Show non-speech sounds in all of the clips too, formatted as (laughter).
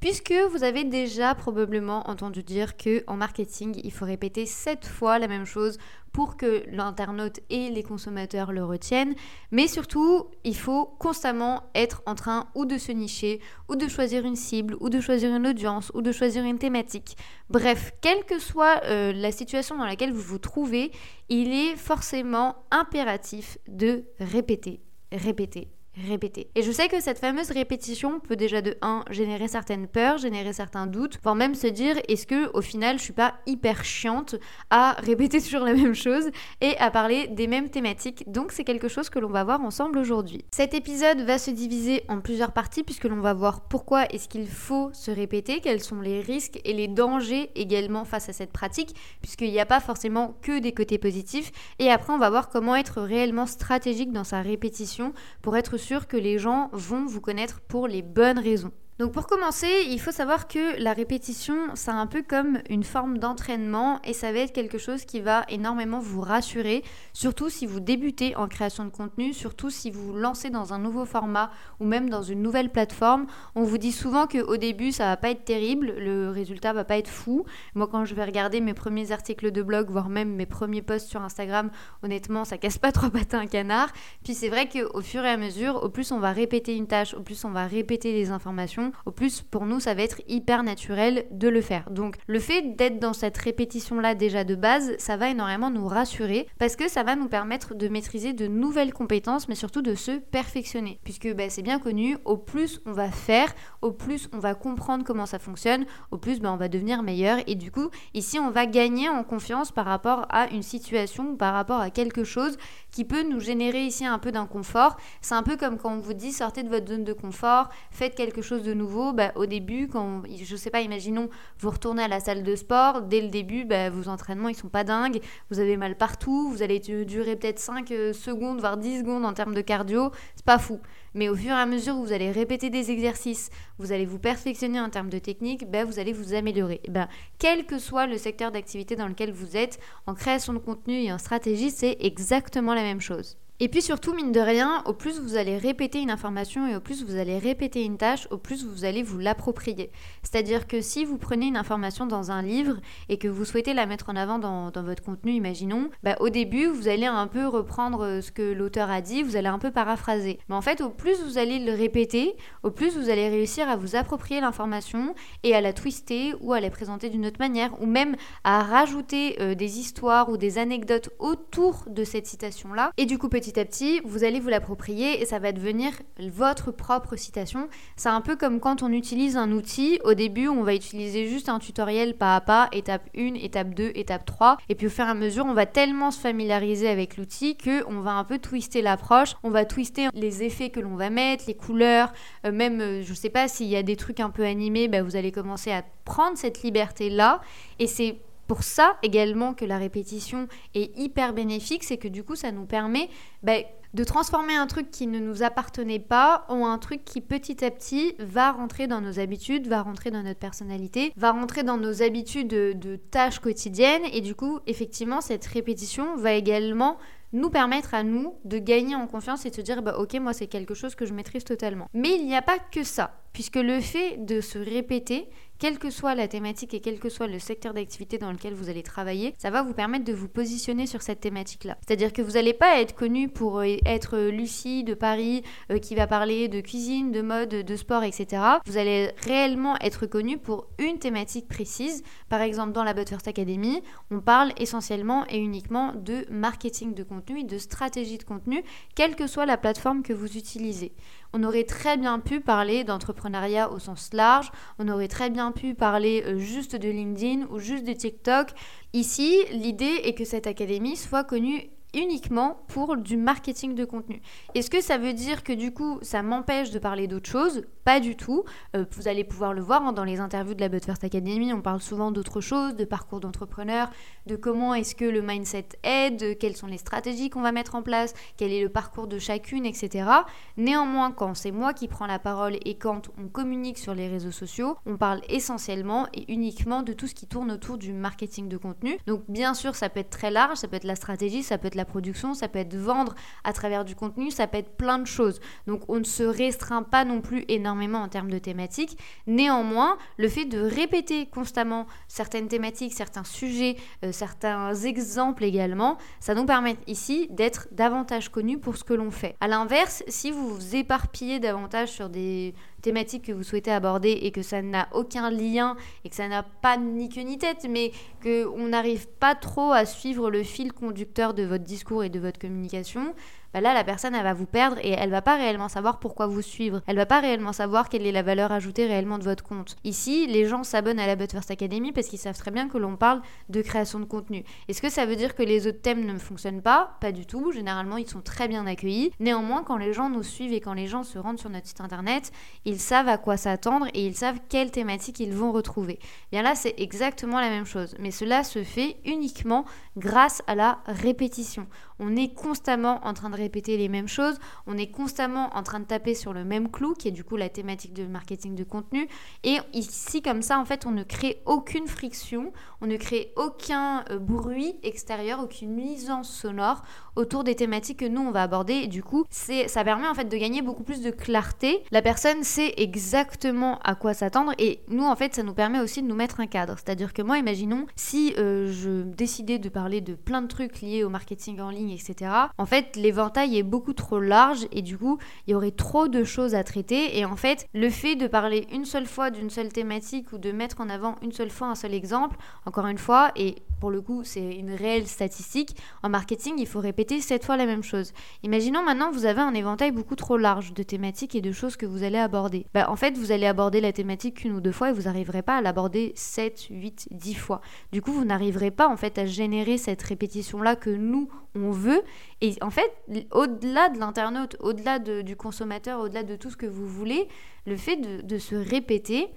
puisque vous avez déjà probablement entendu dire que en marketing, il faut répéter 7 fois la même chose pour que l'internaute et les consommateurs le retiennent, mais surtout, il faut constamment être en train ou de se nicher, ou de choisir une cible, ou de choisir une audience, ou de choisir une thématique. Bref, quelle que soit euh, la situation dans laquelle vous vous trouvez, il est forcément impératif de répéter, répéter, répéter. Et je sais que cette fameuse répétition peut déjà de 1 générer certaines peurs, générer certains doutes, voire même se dire est-ce que au final je suis pas hyper chiante à répéter (laughs) toujours la même chose et à parler des mêmes thématiques. Donc c'est quelque chose que l'on va voir ensemble aujourd'hui. Cet épisode va se diviser en plusieurs parties puisque l'on va voir pourquoi est-ce qu'il faut se répéter, quels sont les risques et les dangers également face à cette pratique puisqu'il n'y a pas forcément que des côtés positifs et après on va voir comment être réellement stratégique dans sa répétition pour être que les gens vont vous connaître pour les bonnes raisons. Donc pour commencer, il faut savoir que la répétition, c'est un peu comme une forme d'entraînement et ça va être quelque chose qui va énormément vous rassurer, surtout si vous débutez en création de contenu, surtout si vous lancez dans un nouveau format ou même dans une nouvelle plateforme. On vous dit souvent qu'au début, ça va pas être terrible, le résultat va pas être fou. Moi, quand je vais regarder mes premiers articles de blog, voire même mes premiers posts sur Instagram, honnêtement, ça casse pas trois pattes à un canard. Puis c'est vrai qu'au fur et à mesure, au plus on va répéter une tâche, au plus on va répéter les informations, au plus pour nous ça va être hyper naturel de le faire. Donc le fait d'être dans cette répétition là déjà de base, ça va énormément nous rassurer parce que ça va nous permettre de maîtriser de nouvelles compétences mais surtout de se perfectionner. Puisque bah, c'est bien connu, au plus on va faire, au plus on va comprendre comment ça fonctionne, au plus bah, on va devenir meilleur et du coup ici on va gagner en confiance par rapport à une situation, par rapport à quelque chose qui peut nous générer ici un peu d'inconfort. C'est un peu comme quand on vous dit sortez de votre zone de confort, faites quelque chose de nouveau, bah, au début, quand, je sais pas, imaginons, vous retournez à la salle de sport, dès le début, bah, vos entraînements, ils sont pas dingues, vous avez mal partout, vous allez durer peut-être 5 euh, secondes, voire 10 secondes en termes de cardio, c'est pas fou. Mais au fur et à mesure où vous allez répéter des exercices, vous allez vous perfectionner en termes de technique, bah, vous allez vous améliorer. Ben, quel que soit le secteur d'activité dans lequel vous êtes, en création de contenu et en stratégie, c'est exactement la même chose. Et puis surtout, mine de rien, au plus vous allez répéter une information et au plus vous allez répéter une tâche, au plus vous allez vous l'approprier. C'est-à-dire que si vous prenez une information dans un livre et que vous souhaitez la mettre en avant dans, votre contenu, imaginons, bah, au début, vous allez un peu reprendre euh, ce que l'auteur a dit, vous allez un peu paraphraser. Mais en fait, au plus vous allez le répéter, au plus vous allez réussir à vous approprier l'information et à la twister ou à la présenter d'une autre manière, ou même à rajouter euh, des histoires ou des anecdotes autour de cette citation-là. Et du coup, petit petit à petit, vous allez vous l'approprier et ça va devenir votre propre citation. C'est un peu comme quand on utilise un outil. Au début, on va utiliser juste un tutoriel pas à pas, étape 1, étape 2, étape 3. Et puis au fur et à mesure, on va tellement se familiariser avec l'outil qu'on va un peu twister l'approche. On va twister les effets que l'on va mettre, les couleurs, euh, même, euh, je sais pas, s'il y a des trucs un peu animés, bah, vous allez commencer à prendre cette liberté-là. Et c'est pour ça également que la répétition est hyper bénéfique, c'est que du coup ça nous permet bah, de transformer un truc qui ne nous appartenait pas en un truc qui petit à petit va rentrer dans nos habitudes, va rentrer dans notre personnalité, va rentrer dans nos habitudes de, tâches quotidiennes et du coup effectivement cette répétition va également nous permettre à nous de gagner en confiance et de se dire bah ok moi c'est quelque chose que je maîtrise totalement. Mais il n'y a pas que ça, puisque le fait de se répéter, quelle que soit la thématique et quel que soit le secteur d'activité dans lequel vous allez travailler, ça va vous permettre de vous positionner sur cette thématique-là. C'est-à-dire que vous n'allez pas être connu pour euh, être Lucie de Paris euh, qui va parler de cuisine, de mode, de sport, etc. Vous allez réellement être connu pour une thématique précise. Par exemple, dans la But First Academy, on parle essentiellement et uniquement de marketing de contenu et de stratégie de contenu, quelle que soit la plateforme que vous utilisez. On aurait très bien pu parler d'entrepreneuriat au sens large, on aurait très bien pu parler euh, juste de LinkedIn ou juste de TikTok. Ici, l'idée est que cette académie soit connue uniquement pour du marketing de contenu. Est-ce que ça veut dire que du coup ça m'empêche de parler d'autres choses Pas du tout. Euh, vous allez pouvoir le voir hein, dans les interviews de la But First Academy, on parle souvent d'autres choses, de parcours d'entrepreneur, de comment est-ce que le mindset aide, quelles sont les stratégies qu'on va mettre en place, quel est le parcours de chacune, etc. Néanmoins, quand c'est moi qui prends la parole et quand on communique sur les réseaux sociaux, on parle essentiellement et uniquement de tout ce qui tourne autour du marketing de contenu. Donc bien sûr, ça peut être très large, ça peut être la stratégie, ça peut être production, ça peut être vendre à travers du contenu, ça peut être plein de choses. Donc on ne se restreint pas non plus énormément en termes de thématiques. Néanmoins, le fait de répéter constamment certaines thématiques, certains sujets, euh, certains exemples également, ça nous permet ici d'être davantage connus pour ce que l'on fait. À l'inverse, si vous vous éparpillez davantage sur des thématiques que vous souhaitez aborder et que ça n'a aucun lien et que ça n'a pas ni queue ni tête, mais qu'on n'arrive pas trop à suivre le fil conducteur de votre discours et de votre communication, bah là la personne elle va vous perdre et elle va pas réellement savoir pourquoi vous suivre. Elle va pas réellement savoir quelle est la valeur ajoutée réellement de votre compte. Ici, les gens s'abonnent à la But First Academy parce qu'ils savent très bien que l'on parle de création de contenu. Est-ce que ça veut dire que les autres thèmes ne fonctionnent pas? Pas du tout. Généralement, ils sont très bien accueillis. Néanmoins, quand les gens nous suivent et quand les gens se rendent sur notre site internet, ils savent à quoi s'attendre et ils savent quelles thématiques ils vont retrouver. Bien là, c'est exactement la même chose, mais cela se fait uniquement grâce à la répétition. On est constamment en train de répéter les mêmes choses, on est constamment en train de taper sur le même clou, qui est du coup la thématique de marketing de contenu. Et ici, comme ça, en fait, on ne crée aucune friction, on ne crée aucun euh, bruit extérieur, aucune nuisance sonore autour des thématiques que nous, on va aborder. Du coup, ça permet en fait de gagner beaucoup plus de clarté. La personne sait exactement à quoi s'attendre et nous, en fait, ça nous permet aussi de nous mettre un cadre. C'est-à-dire que moi, imaginons, si euh, je décidais de parler de plein de trucs liés au marketing en ligne, etc., en fait, l'éventail est beaucoup trop large et du coup, il y aurait trop de choses à traiter. Et en fait, le fait de parler une seule fois d'une seule thématique ou de mettre en avant une seule fois un seul exemple, encore une fois, et pour le coup, c'est une réelle statistique, en marketing, il faut répéter sept fois la même chose. Imaginons maintenant, vous avez un éventail beaucoup trop large de thématiques et de choses que vous allez aborder. Bah, en fait, vous allez aborder la thématique qu'une ou deux fois et vous n'arriverez pas à l'aborder 7, 8, 10 fois. Du coup, vous n'arriverez pas en fait à générer cette répétition-là que nous, on veut. Et en fait, au-delà de l'internaute, au-delà du consommateur, au-delà de tout ce que vous voulez, le fait de se répéter,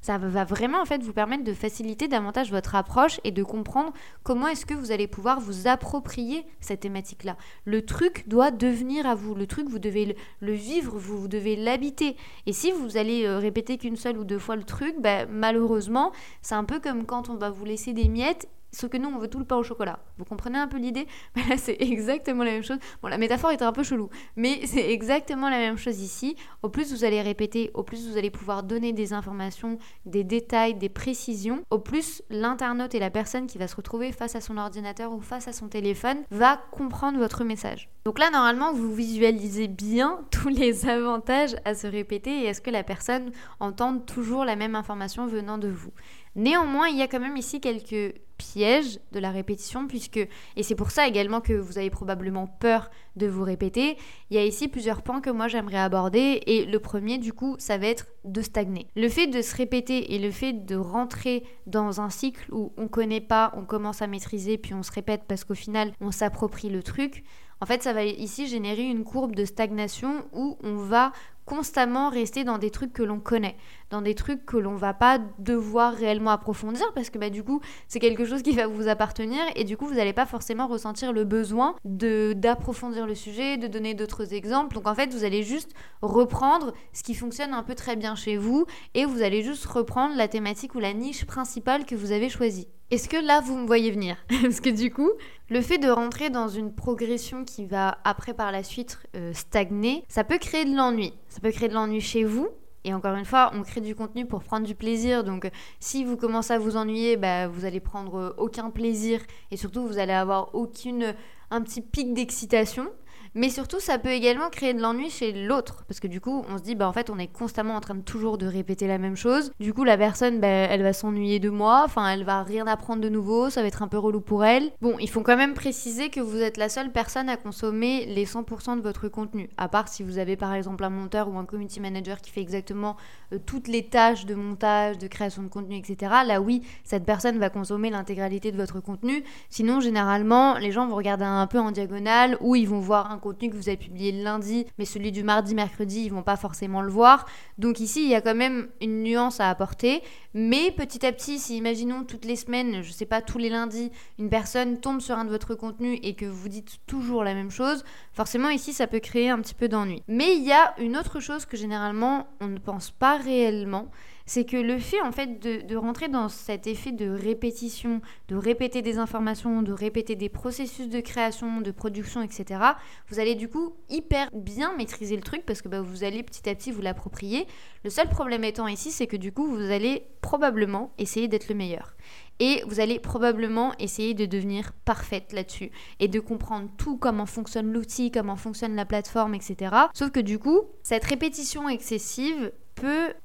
ça va vraiment en fait vous permettre de faciliter davantage votre approche et de comprendre comment est-ce que vous allez pouvoir vous approprier cette thématique-là. Le truc doit devenir à vous. Le truc, vous devez le, vivre, vous, devez l'habiter. Et si vous allez euh, répéter qu'une seule ou deux fois le truc, bah, malheureusement, c'est un peu comme quand on va vous laisser des miettes ce que nous, on veut tout le pain au chocolat. Vous comprenez un peu l'idée? Là, c'est exactement la même chose. Bon, la métaphore est un peu chelou, mais (laughs) c'est exactement la même chose ici. Au plus vous allez répéter, au plus vous allez pouvoir donner des informations, des détails, des précisions, au plus l'internaute et la personne qui va se retrouver face à son ordinateur ou face à son téléphone va comprendre votre message. Donc là, normalement, vous visualisez bien (laughs) tous les avantages à se répéter et est-ce que la personne entende toujours la même information venant de vous. Néanmoins, il y a quand même ici quelques pièges de la répétition, puisque, et c'est pour ça également que vous avez probablement peur de vous répéter, il y a ici plusieurs points que moi j'aimerais aborder, et le premier du coup, ça va être de stagner. Le fait de se répéter et le fait de rentrer dans un cycle où on connaît pas, on commence à maîtriser, puis on se répète parce qu'au final on s'approprie le truc, en fait, ça va ici générer une courbe de stagnation où on va constamment rester dans des trucs que l'on connaît, dans des trucs que l'on va pas devoir réellement approfondir parce que bah, du coup c'est quelque chose qui va vous appartenir et du coup vous n'allez pas forcément ressentir le besoin de d'approfondir le sujet, de donner d'autres exemples. Donc en fait vous allez juste reprendre ce qui fonctionne un peu très bien chez vous et vous allez juste reprendre la thématique ou la niche principale que vous avez choisie. Est-ce que là, vous me voyez venir? (laughs) Parce que du coup, le fait de rentrer dans une progression qui va après par la suite euh, stagner, ça peut créer de l'ennui. Ça peut créer de l'ennui chez vous. Et encore une fois, on crée du contenu pour prendre du plaisir. Donc, si vous commencez à vous ennuyer, bah, vous allez prendre aucun plaisir et surtout, vous allez avoir aucune un petit pic d'excitation. Mais surtout, ça peut également créer de l'ennui chez l'autre. Parce que du coup, on se dit, bah en fait, on est constamment en train de toujours de répéter la même chose. Du coup, la personne, bah, elle va s'ennuyer de moi. Enfin, elle va rien apprendre de nouveau. Ça va être un peu relou pour elle. Bon, il faut quand même préciser que vous êtes la seule personne à consommer les 100% de votre contenu. À part si vous avez par exemple un monteur ou un community manager qui fait exactement euh, toutes les tâches de montage, de création de contenu, etc. Là, oui, cette personne va consommer l'intégralité de votre contenu. Sinon, généralement, les gens vont regarder un peu en diagonale ou ils vont voir un contenu que vous avez publié lundi, mais celui du mardi, mercredi, ils vont pas forcément le voir. Donc ici, il y a quand même une nuance à apporter. Mais petit à petit, si imaginons toutes les semaines, je sais pas, tous les lundis, une personne tombe sur un de votre contenu et que vous dites toujours la même chose, forcément ici, ça peut créer un petit peu d'ennui. Mais il y a une autre chose que généralement on ne pense pas réellement, c'est que le fait en fait de, rentrer dans cet effet de répétition, de répéter des informations, de répéter des processus de création, de production, etc., vous allez du coup hyper bien maîtriser le truc parce que bah, vous allez petit à petit vous l'approprier. Le seul problème étant ici, c'est que du coup, vous allez probablement essayer d'être le meilleur. Et vous allez probablement essayer de devenir parfaite là-dessus et de comprendre tout, comment fonctionne l'outil, comment fonctionne la plateforme, etc. Sauf que du coup, cette répétition excessive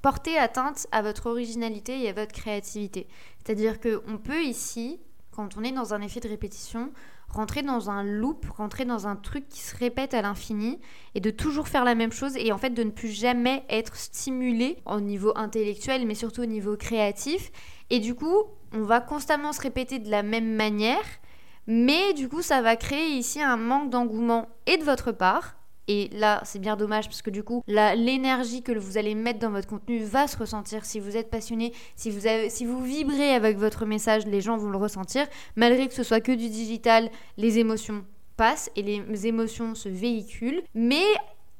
porter atteinte à votre originalité et à votre créativité. C'est-à-dire qu'on peut ici, quand on est dans un effet de répétition, rentrer dans un loop, rentrer dans un truc qui se répète à l'infini et de toujours faire la même chose et en fait de ne plus jamais être stimulé au niveau intellectuel mais surtout au niveau créatif. Et du coup, on va constamment se répéter de la même manière, mais du coup, ça va créer ici un manque d'engouement et de votre part et là, c'est bien dommage parce que du coup, l'énergie que vous allez mettre dans votre contenu va se ressentir. Si vous êtes passionné, si vous, si vous vibrez avec votre message, les gens vont le ressentir. Malgré que ce soit que du digital, les émotions passent et les émotions se véhiculent. Mais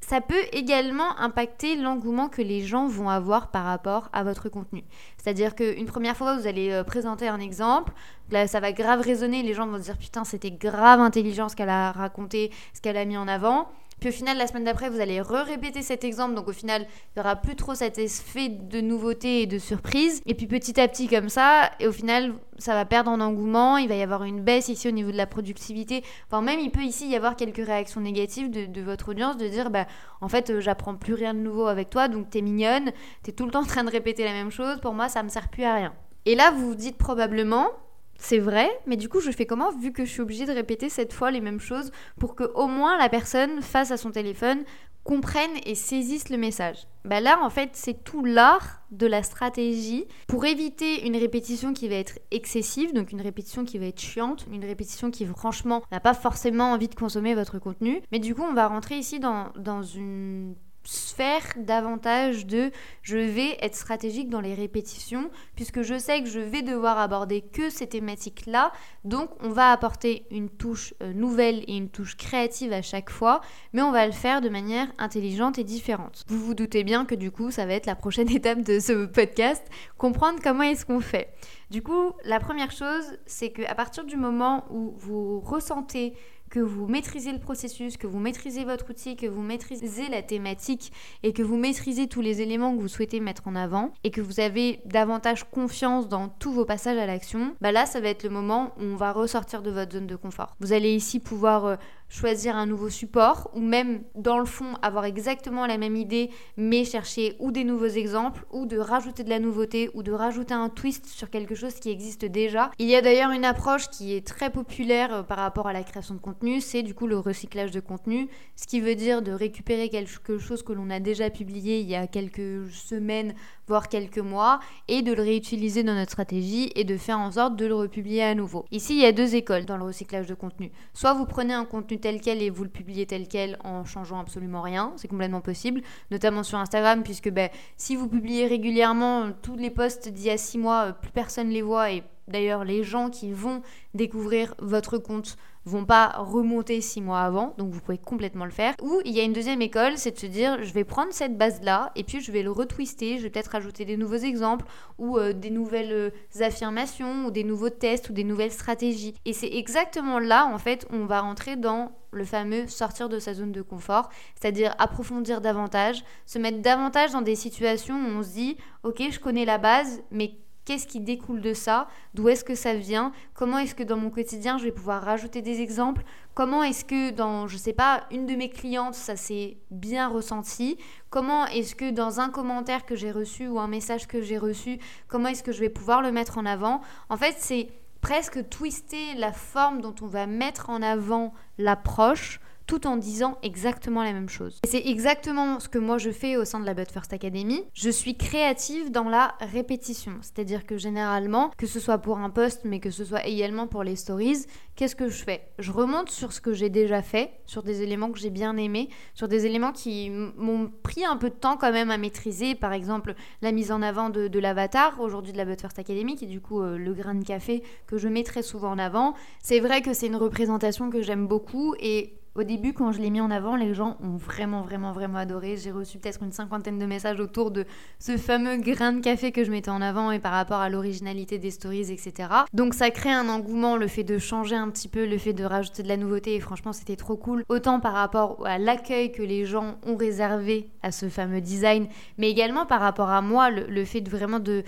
ça peut également impacter l'engouement que les gens vont avoir par rapport à votre contenu. C'est-à-dire qu'une première fois, vous allez euh, présenter un exemple, là, ça va grave résonner, les gens vont se dire putain, c'était grave intelligent ce qu'elle a raconté, ce qu'elle a mis en avant. Puis au final, la semaine d'après, vous allez re-répéter cet exemple. Donc au final, il n'y aura plus trop cet effet de nouveauté et de surprise. Et puis petit à petit comme ça, et au final, ça va perdre en engouement. Il va y avoir une baisse ici au niveau de la productivité. Enfin même, il peut ici y avoir quelques réactions négatives de, votre audience, de dire, bah en fait, euh, j'apprends plus rien de nouveau avec toi, donc t'es mignonne, t'es tout le temps en train de répéter la même chose. Pour moi, ça me sert plus à rien. Et là, vous vous dites probablement, c'est vrai, mais du coup, je fais comment vu que je suis obligée de répéter cette fois les mêmes choses pour que au moins la personne face à son téléphone comprenne et saisisse le message? Bah là, en fait, c'est tout l'art de la stratégie pour éviter une répétition qui va être excessive, donc une répétition qui va être chiante, une répétition qui franchement n'a pas forcément envie de consommer votre contenu. Mais du coup, on va rentrer ici dans, dans une sphère davantage de je vais être stratégique dans les répétitions puisque je sais que je vais devoir aborder que ces thématiques là donc on va apporter une touche euh, nouvelle et une touche créative à chaque fois mais on va le faire de manière intelligente et différente. Vous vous doutez bien que du coup ça va être la prochaine (laughs) étape de ce podcast comprendre comment est-ce qu'on fait. Du coup la première chose c'est que à partir du moment où vous ressentez que vous maîtrisez le processus, que vous maîtrisez votre outil, que vous maîtrisez la thématique et que vous maîtrisez tous les éléments que vous souhaitez mettre en avant et que vous avez davantage confiance dans tous vos passages à l'action, bah là ça va être le moment où on va ressortir de votre zone de confort. Vous allez ici pouvoir euh, choisir un nouveau support ou même dans le fond avoir exactement la même idée mais chercher ou des nouveaux exemples ou de rajouter de la nouveauté ou de rajouter un twist sur quelque chose qui existe déjà. Il y a d'ailleurs une approche qui est très populaire euh, par rapport à la création de contenu, c'est du coup le recyclage de contenu, ce qui veut dire de récupérer quelque chose que l'on a déjà publié il y a quelques semaines voire quelques mois, et de le réutiliser dans notre stratégie et de faire en sorte de le republier à nouveau. Ici, il y a deux écoles dans le recyclage de contenu. Soit vous prenez un contenu tel quel et vous le publiez tel quel en changeant absolument rien, c'est complètement possible, notamment sur Instagram, puisque ben, si vous publiez régulièrement tous les posts d'il y a six mois, plus personne les voit et D'ailleurs, les gens qui vont découvrir votre compte vont pas remonter six mois avant, donc vous pouvez complètement le faire. Ou il y a une deuxième école, c'est de se dire je vais prendre cette base-là et puis je vais le retwister, je vais peut-être ajouter des nouveaux exemples ou euh, des nouvelles euh, affirmations ou des nouveaux tests ou des nouvelles stratégies. Et c'est exactement là en fait on va rentrer dans le fameux sortir de sa zone de confort, c'est-à-dire approfondir davantage, se mettre davantage dans des situations où on se dit ok je connais la base mais Qu'est-ce qui découle de ça D'où est-ce que ça vient Comment est-ce que dans mon quotidien, je vais pouvoir rajouter des exemples Comment est-ce que dans, je sais pas, une de mes clientes, ça s'est bien ressenti Comment est-ce que dans un commentaire que j'ai reçu ou un message que j'ai reçu, comment est-ce que je vais pouvoir le mettre en avant. En fait, c'est presque twister la forme dont on va mettre en avant l'approche tout en disant exactement la même chose. Et c'est exactement ce que moi je fais au sein de la But First Academy. Je suis créative dans la répétition, c'est-à-dire que généralement, que ce soit pour un post, mais que ce soit également pour les stories, qu'est-ce que je fais? Je remonte sur ce que j'ai déjà fait, sur des éléments que j'ai bien aimés, sur des éléments qui m'ont pris un peu de temps quand même à maîtriser, par exemple la mise en avant de, l'avatar, aujourd'hui de la But First Academy, qui est du coup euh, le grain de café que je mets très souvent en avant. C'est vrai que c'est une représentation que j'aime beaucoup et au début, quand je l'ai mis en avant, les gens ont vraiment, vraiment, vraiment adoré. J'ai reçu peut-être une cinquantaine de messages autour de ce fameux grain de café que je mettais en avant et par rapport à l'originalité des stories, etc. Donc ça crée un engouement, le fait de changer un petit peu, le fait de rajouter de la nouveauté. Et franchement, c'était trop cool. Autant par rapport à l'accueil que les gens ont réservé à ce fameux design, mais également par rapport à moi, le, fait de vraiment de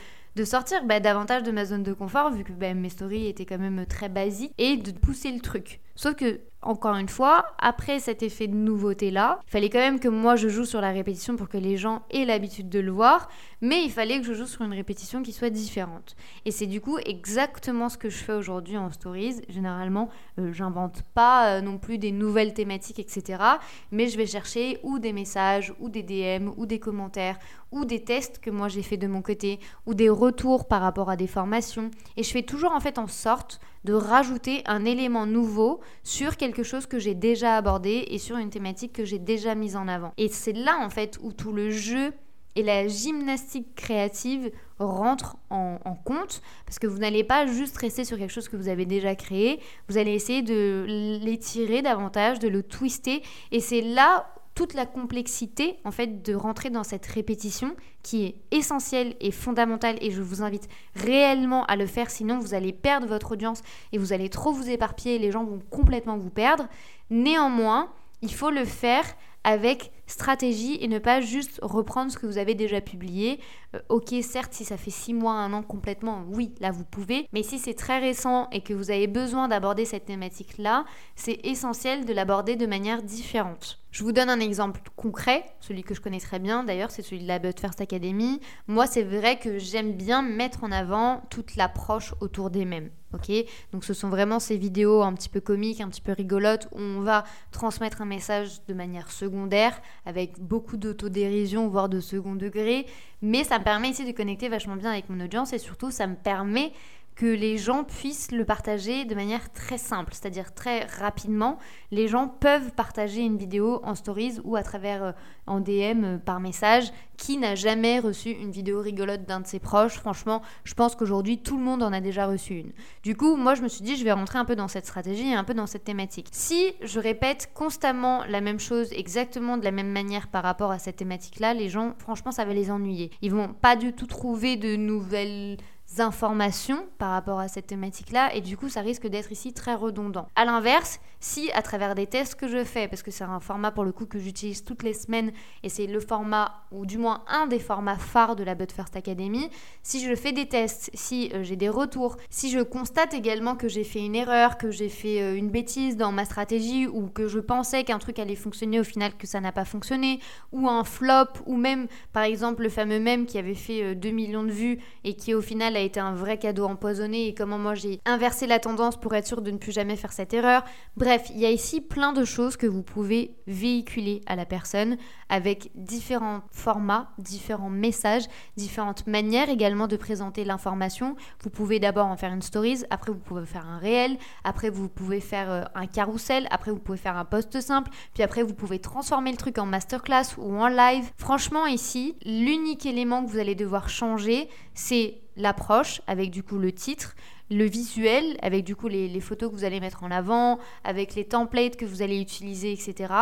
sortir bah, davantage de ma zone de confort, vu que bah, mes stories étaient quand même très basiques, et de pousser le truc. Sauf que encore une fois, après cet effet de nouveauté-là, il fallait quand même que moi je joue sur la répétition pour que les gens aient l'habitude de le voir, mais il fallait que je joue sur une répétition qui soit différente. Et c'est du coup exactement ce que je fais aujourd'hui en stories. Généralement, euh, j'invente pas euh, non plus des nouvelles thématiques, etc. Mais je vais chercher ou des messages, ou des DM, ou des commentaires, ou des tests que moi j'ai fait de mon côté, ou des retours par rapport à des formations. Et je fais toujours en fait en sorte de rajouter un élément nouveau sur quelque chose que j'ai déjà abordé et sur une thématique que j'ai déjà mise en avant. Et c'est là en fait où tout le jeu et la gymnastique créative rentrent en, compte parce que vous n'allez pas juste rester sur quelque chose que vous avez déjà créé, vous allez essayer de l'étirer davantage, de le twister et c'est là toute la complexité en fait de rentrer dans cette répétition qui est essentielle et fondamentale et je vous invite réellement à le faire sinon vous allez perdre votre audience et vous allez trop vous éparpiller les gens vont complètement vous perdre. Néanmoins, il faut le faire avec stratégie et ne pas juste reprendre ce que vous avez déjà publié. Euh, ok, certes, si ça fait six mois, un an complètement, oui, là vous pouvez. Mais si c'est très récent et que vous avez besoin d'aborder cette thématique-là, c'est essentiel de l'aborder de manière différente. Je vous donne un exemple concret, celui que je connais très bien d'ailleurs, c'est celui de la But First Academy. Moi, c'est vrai que j'aime bien mettre en avant toute l'approche autour des mêmes. Ok, donc ce sont vraiment ces vidéos un petit peu comiques, un petit peu rigolotes où on va transmettre un message de manière secondaire avec beaucoup d'autodérision, voire de second degré. Mais ça me permet ici de connecter vachement bien avec mon audience et surtout ça me permet que les gens puissent le partager de manière très simple, c'est-à-dire très rapidement. Les gens peuvent partager une vidéo en stories ou à travers euh, en DM euh, par message. Qui n'a jamais reçu une vidéo rigolote d'un de ses proches? Franchement, je pense qu'aujourd'hui tout le monde en a déjà reçu une. Du coup, moi je me suis dit je vais rentrer un peu dans cette stratégie et un peu dans cette thématique. Si je répète constamment la même chose exactement de la même manière par rapport à cette thématique-là, les gens franchement ça va les ennuyer. Ils vont pas du tout trouver de nouvelles informations par rapport à cette thématique-là et du coup ça risque d'être ici très redondant. A l'inverse, si à travers des tests que je fais, parce que c'est un format pour le coup que j'utilise toutes les semaines et c'est le format ou du moins un des formats phares de la But First Academy, si je fais des tests, si euh, j'ai des retours, si je constate également que j'ai fait une erreur, que j'ai fait euh, une bêtise dans ma stratégie ou que je pensais qu'un truc allait fonctionner au final que ça n'a pas fonctionné ou un flop ou même par exemple le fameux mème qui avait fait 2 euh, millions de vues et qui au final a été un vrai cadeau empoisonné et comment moi j'ai inversé la tendance pour être sûr de ne plus jamais faire cette erreur. Il y a ici plein de choses que vous pouvez véhiculer à la personne avec différents formats, différents messages, différentes manières également de présenter l'information. Vous pouvez d'abord en faire une stories, après vous pouvez faire un réel, après vous pouvez faire euh, un carrousel, après vous pouvez faire un post simple, puis après vous pouvez transformer le truc en masterclass ou en live. Franchement ici, l'unique élément que vous allez devoir changer, c'est l'approche avec du coup le titre, le visuel avec du coup les, photos que vous allez mettre en avant, avec les templates que vous allez utiliser, etc.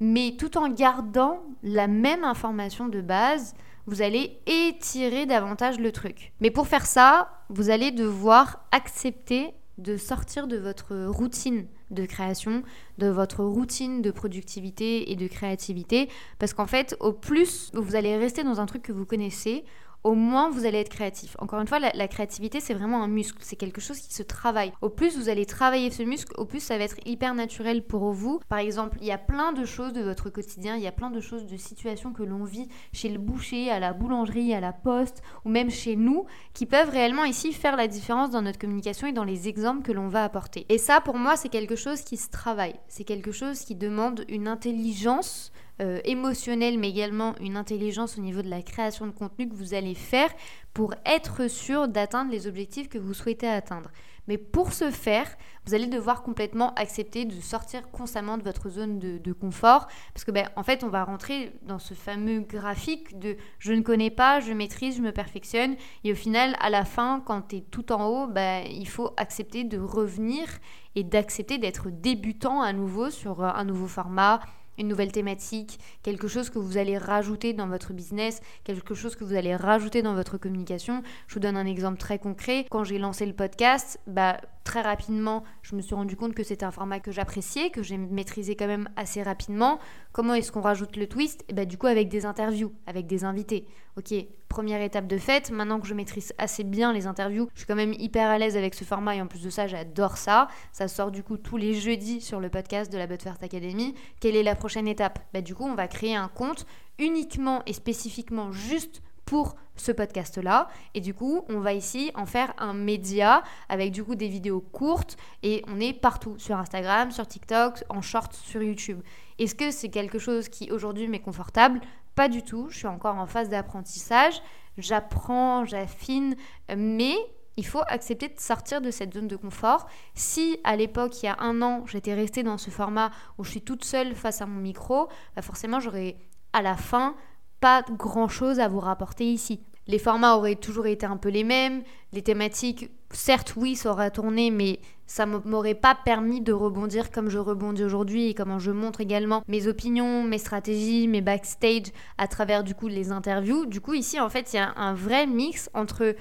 Mais tout en gardant la même information de base, vous allez étirer davantage le truc. Mais pour faire ça, vous allez devoir accepter de sortir de votre routine de création, de votre routine de productivité et de créativité. Parce qu'en fait, au plus vous allez rester dans un truc que vous connaissez, au moins vous allez être créatif. Encore une fois, la, créativité, c'est vraiment un muscle, c'est quelque chose qui se travaille. Au plus vous allez travailler ce muscle, au plus ça va être hyper naturel pour vous. Par exemple, il y a plein de choses de votre quotidien, il y a plein de choses, de situations que l'on vit chez le boucher, à la boulangerie, à la poste, ou même chez nous, qui peuvent réellement ici faire la différence dans notre communication et dans les exemples que l'on va apporter. Et ça, pour moi, c'est quelque chose qui se travaille. C'est quelque chose qui demande une intelligence euh, émotionnelle, mais également une intelligence au niveau de la création de contenu que vous allez faire pour être sûr d'atteindre les objectifs que vous souhaitez atteindre. Mais pour ce faire, vous allez devoir complètement accepter de sortir constamment de votre zone de, confort. Parce que, ben, en fait, on va rentrer dans ce fameux graphique de je ne connais pas, je maîtrise, je me perfectionne. Et au final, à la fin, quand tu es tout en haut, ben, il faut accepter de revenir et d'accepter d'être débutant à nouveau sur un nouveau format, une nouvelle thématique, quelque chose que vous allez rajouter dans votre business, quelque chose que vous allez rajouter dans votre communication. Je vous donne un exemple très concret. Quand j'ai lancé le podcast, bah, très rapidement, je me suis rendu compte que c'était un format que j'appréciais, que j'ai maîtrisé quand même assez rapidement. Comment est-ce qu'on rajoute le twist? Et bah, Du coup, avec des interviews, avec des invités. Ok, première étape de fait, maintenant que je maîtrise assez bien les interviews, je suis quand même hyper à l'aise avec ce format et en plus de ça, j'adore ça. Ça sort du coup tous les jeudis sur le podcast de la First Academy. Quelle est la prochaine étape? Bah, Du coup, on va créer un compte uniquement et spécifiquement juste pour ce podcast-là. Et du coup, on va ici en faire un média avec du coup des vidéos courtes et on est partout sur Instagram, sur TikTok, en short sur YouTube. Est-ce que c'est quelque chose qui aujourd'hui m'est confortable? Pas du tout. Je suis encore en phase d'apprentissage. J'apprends, j'affine, mais il faut accepter de sortir de cette zone de confort. Si à l'époque, il y a un an, j'étais restée dans ce format où je suis toute seule face à mon micro, bah forcément, j'aurais à la fin pas grand-chose à vous rapporter ici. Les formats auraient toujours été un peu les mêmes, les thématiques, certes oui, ça aurait tourné, mais ça m'aurait pas permis de rebondir comme je rebondis aujourd'hui et comment je montre également mes opinions, mes stratégies, mes backstage à travers du coup les interviews. Du coup ici en fait il y a un vrai mix entre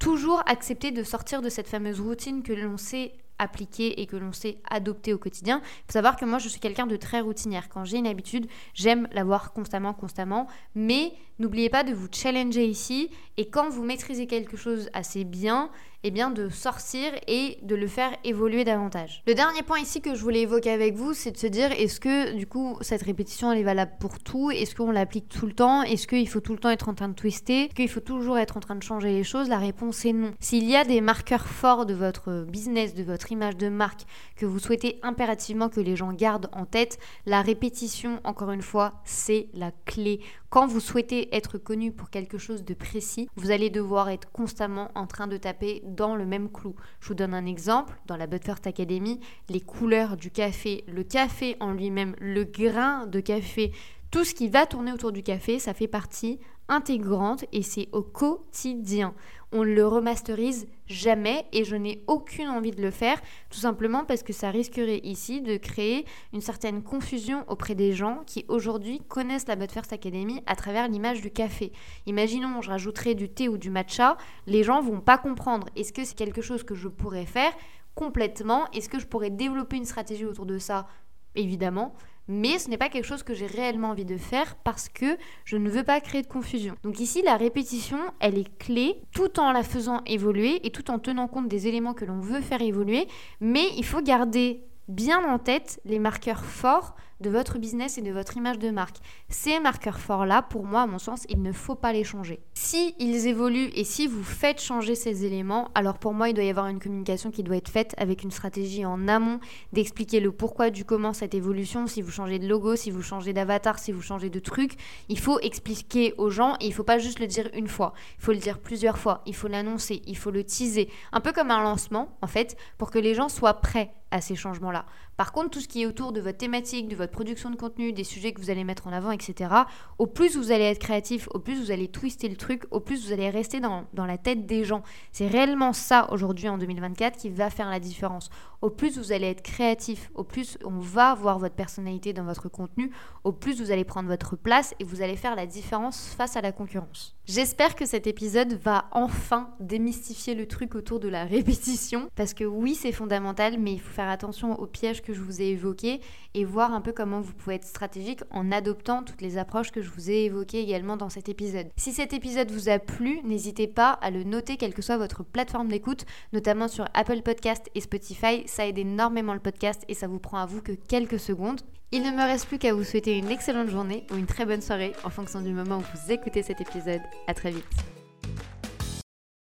toujours accepter de sortir de cette fameuse routine que l'on sait appliquer et que l'on sait adopter au quotidien. Il faut savoir que moi, je suis quelqu'un de très routinière. Quand j'ai une habitude, j'aime l'avoir constamment, constamment. Mais n'oubliez pas de vous challenger ici. Et quand vous maîtrisez quelque chose assez bien, eh bien de sortir et de le faire évoluer davantage. Le dernier point ici que je voulais évoquer avec vous, c'est de se dire est-ce que du coup cette répétition elle est valable pour tout? Est-ce qu'on l'applique tout le temps? Est-ce qu'il faut tout le temps être en train de twister? Est-ce qu'il faut toujours être en train de changer les choses? La réponse est non. S'il y a des marqueurs forts de votre business, de votre image de marque que vous souhaitez impérativement que les gens gardent en tête, la répétition, encore une fois, c'est la clé. Quand vous souhaitez être connu pour quelque chose de précis, vous allez devoir être constamment en train de taper dans le même clou. Je vous donne un exemple, dans la First Academy, les couleurs du café, le café en lui-même, le grain de café, tout ce qui va tourner autour du café, ça fait partie intégrante et c'est au quotidien. On le remasterise jamais et je n'ai aucune envie de le faire, tout simplement parce que ça risquerait ici de créer une certaine confusion auprès des gens qui aujourd'hui connaissent la But First Academy à travers l'image du café. Imaginons, je rajouterais du thé ou du matcha, les gens vont pas comprendre. Est-ce que c'est quelque chose que je pourrais faire complètement? Est-ce que je pourrais développer une stratégie autour de ça? Évidemment mais ce n'est pas quelque chose que j'ai réellement envie de faire parce que je ne veux pas créer de confusion. Donc ici, la répétition, elle est clé tout en la faisant évoluer et tout en tenant compte des éléments que l'on veut faire évoluer, mais il faut garder bien en tête les marqueurs forts de votre business et de votre image de marque. Ces marqueurs forts-là, pour moi, à mon sens, il ne faut pas les changer. Si ils évoluent et si vous faites changer ces éléments, alors pour moi, il doit y avoir une communication qui doit être faite avec une stratégie en amont, d'expliquer le pourquoi du comment cette évolution, si vous changez de logo, si vous changez d'avatar, si vous changez de truc, il faut expliquer aux gens et il ne faut pas juste le dire une fois, il faut le dire plusieurs fois, il faut l'annoncer, il faut le teaser, un peu comme un lancement en fait, pour que les gens soient prêts à ces changements-là. Par contre, tout ce qui est autour de votre thématique, de votre production de contenu, des sujets que vous allez mettre en avant, etc., au plus vous allez être créatif, au plus vous allez twister le truc, au plus vous allez rester dans, dans la tête des gens. C'est réellement ça aujourd'hui en 2024 qui va faire la différence. Au plus vous allez être créatif, au plus on va voir votre personnalité dans votre contenu, au plus vous allez prendre votre place et vous allez faire la différence face à la concurrence. J'espère que cet épisode va enfin démystifier le truc autour de la (laughs) répétition, parce que oui c'est fondamental, mais il faut faire attention aux pièges que je vous ai évoqués et voir un peu comment vous pouvez être stratégique en adoptant toutes les approches que je vous ai évoquées également dans cet épisode. Si cet épisode vous a plu, n'hésitez pas à le noter quelle que soit votre plateforme d'écoute, notamment sur Apple Podcast et Spotify. Ça aide énormément le podcast et ça vous prend à vous que quelques secondes. Il ne me reste plus qu'à vous souhaiter une excellente journée ou une très bonne soirée en fonction du moment où vous écoutez cet épisode. À très vite.